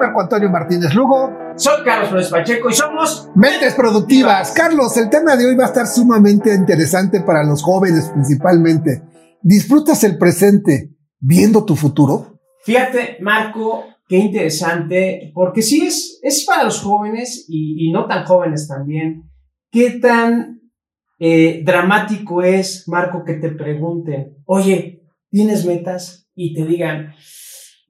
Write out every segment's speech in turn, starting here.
Marco Antonio Martínez Lugo. Soy Carlos Flores Pacheco y somos Mentes Productivas. Carlos, el tema de hoy va a estar sumamente interesante para los jóvenes principalmente. ¿Disfrutas el presente viendo tu futuro? Fíjate, Marco, qué interesante, porque sí es, es para los jóvenes y, y no tan jóvenes también. ¿Qué tan eh, dramático es, Marco, que te pregunten, oye, ¿tienes metas? Y te digan,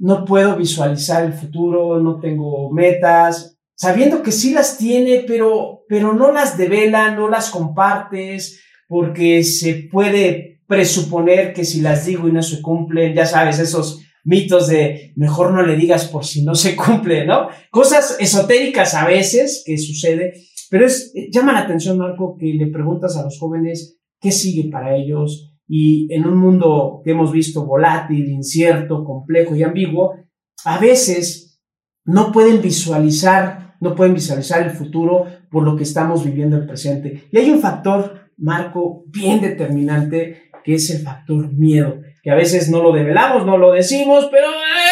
no puedo visualizar el futuro, no tengo metas, sabiendo que sí las tiene, pero, pero no las devela, no las compartes, porque se puede presuponer que si las digo y no se cumplen, ya sabes, esos mitos de mejor no le digas por si no se cumple, ¿no? Cosas esotéricas a veces que sucede, pero es, llama la atención, Marco, que le preguntas a los jóvenes qué sigue para ellos, y en un mundo que hemos visto volátil, incierto, complejo y ambiguo, a veces no pueden visualizar, no pueden visualizar el futuro por lo que estamos viviendo el presente. Y hay un factor, Marco, bien determinante, que es el factor miedo, que a veces no lo develamos, no lo decimos, pero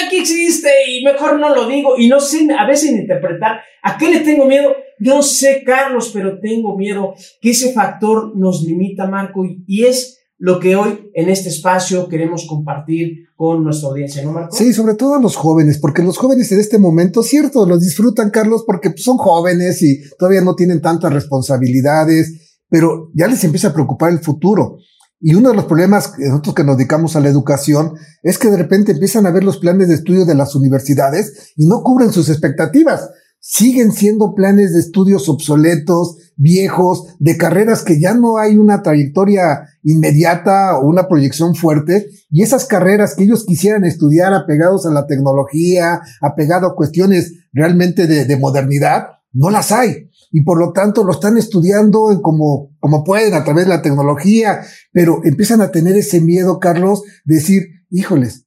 aquí existe y mejor no lo digo y no sé a veces interpretar a qué le tengo miedo. No sé, Carlos, pero tengo miedo que ese factor nos limita, Marco, y, y es lo que hoy en este espacio queremos compartir con nuestra audiencia, ¿no, Marco? Sí, sobre todo a los jóvenes, porque los jóvenes en este momento, cierto, los disfrutan, Carlos, porque son jóvenes y todavía no tienen tantas responsabilidades, pero ya les empieza a preocupar el futuro. Y uno de los problemas nosotros que nos dedicamos a la educación es que de repente empiezan a ver los planes de estudio de las universidades y no cubren sus expectativas siguen siendo planes de estudios obsoletos, viejos, de carreras que ya no hay una trayectoria inmediata o una proyección fuerte, y esas carreras que ellos quisieran estudiar apegados a la tecnología, apegado a cuestiones realmente de, modernidad, no las hay. Y por lo tanto lo están estudiando como, como pueden a través de la tecnología, pero empiezan a tener ese miedo, Carlos, de decir, híjoles,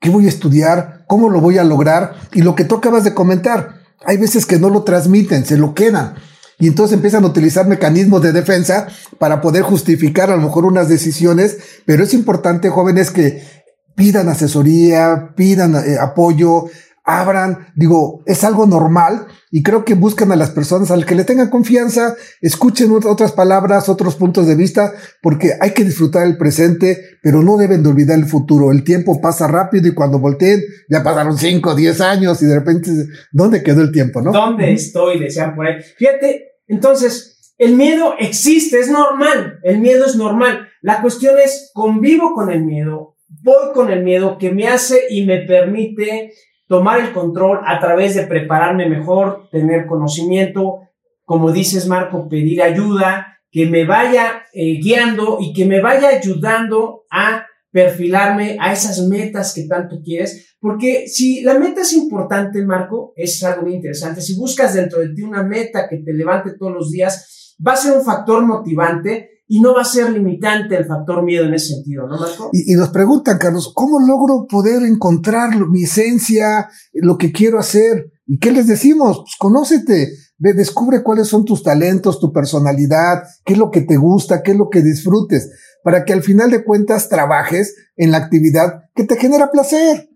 ¿qué voy a estudiar? ¿Cómo lo voy a lograr? Y lo que tú acabas de comentar, hay veces que no lo transmiten, se lo quedan. Y entonces empiezan a utilizar mecanismos de defensa para poder justificar a lo mejor unas decisiones, pero es importante, jóvenes, que pidan asesoría, pidan eh, apoyo, abran, digo, es algo normal y creo que buscan a las personas al que le tengan confianza, escuchen otras palabras, otros puntos de vista, porque hay que disfrutar el presente, pero no deben de olvidar el futuro. El tiempo pasa rápido y cuando volteen ya pasaron 5, 10 años y de repente, ¿dónde quedó el tiempo, no? ¿Dónde estoy? Decían por ahí. Fíjate, entonces, el miedo existe, es normal, el miedo es normal. La cuestión es, convivo con el miedo, voy con el miedo que me hace y me permite tomar el control a través de prepararme mejor, tener conocimiento, como dices Marco, pedir ayuda, que me vaya eh, guiando y que me vaya ayudando a perfilarme a esas metas que tanto quieres, porque si la meta es importante, Marco, es algo muy interesante, si buscas dentro de ti una meta que te levante todos los días, va a ser un factor motivante y no va a ser limitante el factor miedo en ese sentido, ¿no, Marco? Y, nos preguntan, Carlos, ¿cómo logro poder encontrar mi esencia, lo que quiero hacer? ¿Y qué les decimos? Pues conócete, descubre cuáles son tus talentos, tu personalidad, qué es lo que te gusta, qué es lo que disfrutes, para que al final de cuentas trabajes en la actividad que te genera placer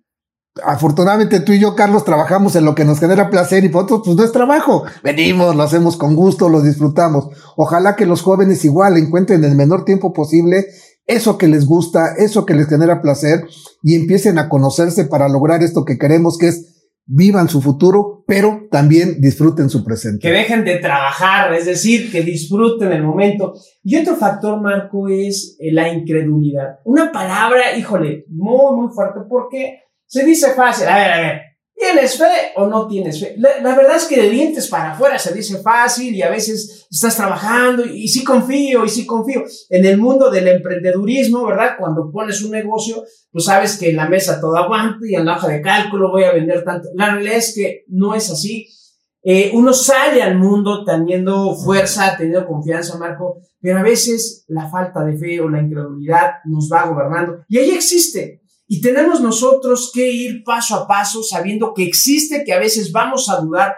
afortunadamente tú y yo, Carlos, trabajamos en lo que nos genera placer y por otros, pues no es trabajo. Venimos, lo hacemos con gusto, lo disfrutamos. Ojalá que los jóvenes igual encuentren en el menor tiempo posible eso que les gusta, eso que les genera placer y empiecen a conocerse para lograr esto que queremos, que es vivan su futuro, pero también disfruten su presente. Que dejen de trabajar, es decir, que disfruten el momento. Y otro factor, Marco, es eh, la incredulidad. Una palabra, híjole, muy, muy fuerte, porque se dice fácil, a ver, a ver, ¿tienes fe o no tienes fe? La, verdad es que de dientes para afuera se dice fácil y a veces estás trabajando y, sí confío y sí confío. En el mundo del emprendedurismo, ¿verdad? Cuando pones un negocio, pues sabes que en la mesa todo aguanta y en la hoja de cálculo voy a vender tanto. La realidad es que no es así. Eh, uno sale al mundo teniendo fuerza, teniendo confianza, Marco, pero a veces la falta de fe o la incredulidad nos va gobernando. Y ahí existe y tenemos nosotros que ir paso a paso sabiendo que existe, que a veces vamos a dudar,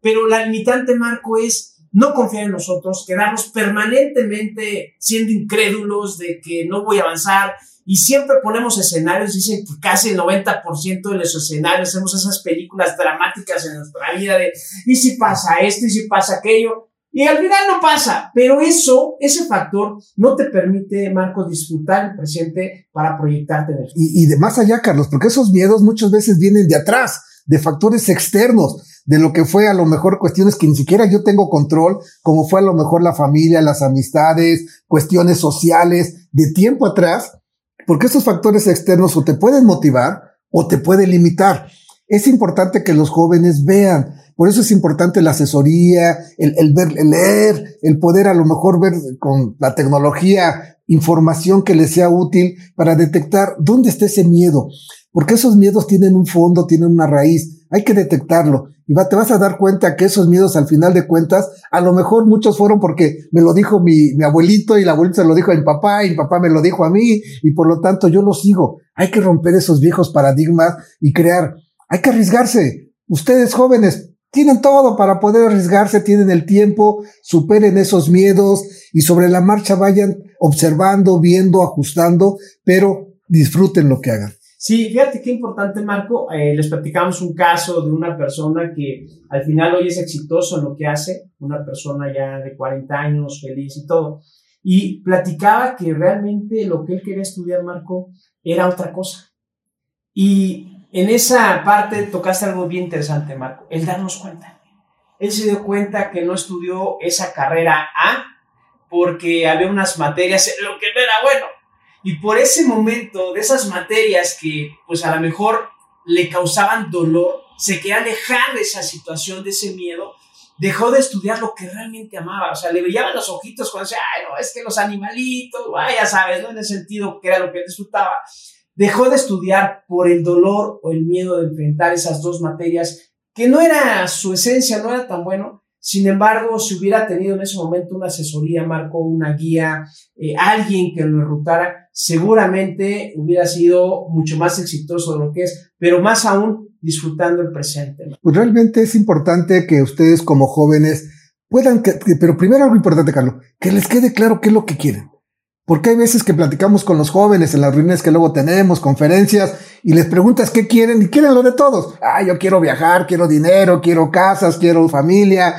pero la limitante, Marco, es no confiar en nosotros, quedarnos permanentemente siendo incrédulos de que no voy a avanzar. Y siempre ponemos escenarios, dicen que casi el 90% de los escenarios hacemos esas películas dramáticas en nuestra vida de y si pasa esto y si pasa aquello y al final no pasa, pero eso, ese factor no te permite, Marco, disfrutar el presente para proyectarte en el y, y de más allá, Carlos, porque esos miedos muchas veces vienen de atrás, de factores externos de lo que fue a lo mejor cuestiones que ni siquiera yo tengo control, como fue a lo mejor la familia, las amistades, cuestiones sociales, de tiempo atrás, porque estos factores externos o te pueden motivar o te pueden limitar. Es importante que los jóvenes vean, por eso es importante la asesoría, el, el ver, el leer, el poder a lo mejor ver con la tecnología información que les sea útil para detectar dónde está ese miedo, porque esos miedos tienen un fondo, tienen una raíz, hay que detectarlo y va, te vas a dar cuenta que esos miedos al final de cuentas, a lo mejor muchos fueron porque me lo dijo mi, mi abuelito y la abuelita se lo dijo a mi papá y mi papá me lo dijo a mí y por lo tanto yo lo sigo. Hay que romper esos viejos paradigmas y crear, hay que arriesgarse. Ustedes jóvenes tienen todo para poder arriesgarse, tienen el tiempo, superen esos miedos y sobre la marcha vayan observando, viendo, ajustando, pero disfruten lo que hagan. Sí, fíjate qué importante, Marco. Eh, les platicamos un caso de una persona que al final hoy es exitoso en lo que hace, una persona ya de 40 años, feliz y todo. Y platicaba que realmente lo que él quería estudiar, Marco, era otra cosa. Y en esa parte tocaste algo bien interesante, Marco, el darnos cuenta. Él se dio cuenta que no estudió esa carrera A porque había unas materias en lo que no era bueno y por ese momento de esas materias que pues a lo mejor le causaban dolor, se quería alejar de esa situación, de ese miedo, dejó de estudiar lo que realmente amaba. O sea, le brillaban los ojitos cuando decía, ay, no, es que los animalitos, ay, ya sabes, ¿no? En el sentido que era lo que disfrutaba. Dejó de estudiar por el dolor o el miedo de enfrentar esas dos materias, que no era su esencia, no era tan bueno, sin embargo, si hubiera tenido en ese momento una asesoría, Marco, una guía, eh, alguien que lo enrutara, seguramente hubiera sido mucho más exitoso de lo que es, pero más aún disfrutando el presente. Pues realmente es importante que ustedes como jóvenes puedan, que, pero primero algo importante, Carlos, que les quede claro qué es lo que quieren. Porque hay veces que platicamos con los jóvenes en las reuniones que luego tenemos, conferencias, y les preguntas qué quieren y quieren lo de todos. Ah, yo quiero viajar, quiero dinero, quiero casas, quiero familia,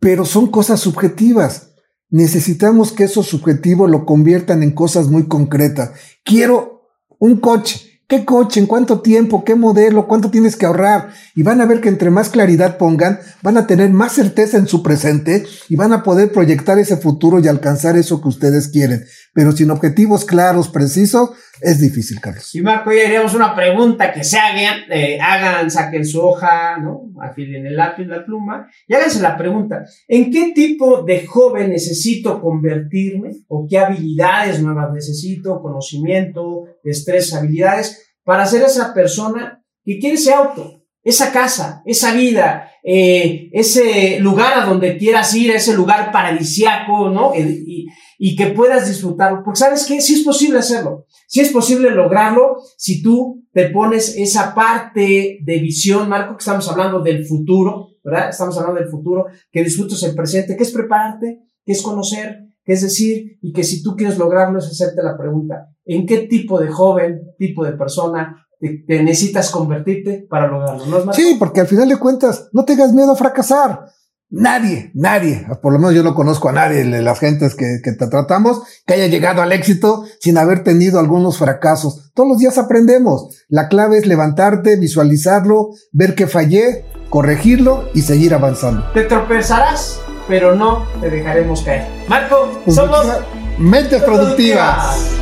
pero son cosas subjetivas. Necesitamos que eso subjetivo lo conviertan en cosas muy concretas. Quiero un coche. ¿Qué coche? ¿En cuánto tiempo? ¿Qué modelo? ¿Cuánto tienes que ahorrar? Y van a ver que entre más claridad pongan, van a tener más certeza en su presente y van a poder proyectar ese futuro y alcanzar eso que ustedes quieren. Pero sin objetivos claros, precisos, es difícil, Carlos. Y Marco, ya haríamos una pregunta que se hagan, eh, hagan, saquen su hoja, ¿no? Afilen el lápiz, la pluma, y háganse la pregunta, ¿en qué tipo de joven necesito convertirme? ¿O qué habilidades nuevas necesito? Conocimiento, destreza, habilidades, para ser esa persona que quiere ese auto, esa casa, esa vida, eh, ese lugar a donde quieras ir, ese lugar paradisiaco, ¿no? Y, y que puedas disfrutarlo. Porque sabes que sí es posible hacerlo. Sí es posible lograrlo si tú te pones esa parte de visión, Marco, que estamos hablando del futuro, ¿verdad? Estamos hablando del futuro, que disfrutes el presente, que es prepararte, que es conocer, que es decir, y que si tú quieres lograrlo es hacerte la pregunta, ¿en qué tipo de joven, tipo de persona te, necesitas convertirte para lograrlo? ¿No es Sí, porque al final de cuentas, no tengas miedo a fracasar. Nadie, nadie, por lo menos yo no conozco a nadie de las gentes que, que, te tratamos que haya llegado al éxito sin haber tenido algunos fracasos. Todos los días aprendemos. La clave es levantarte, visualizarlo, ver que fallé, corregirlo y seguir avanzando. Te tropezarás, pero no te dejaremos caer. Marco, pues somos mentes productivas.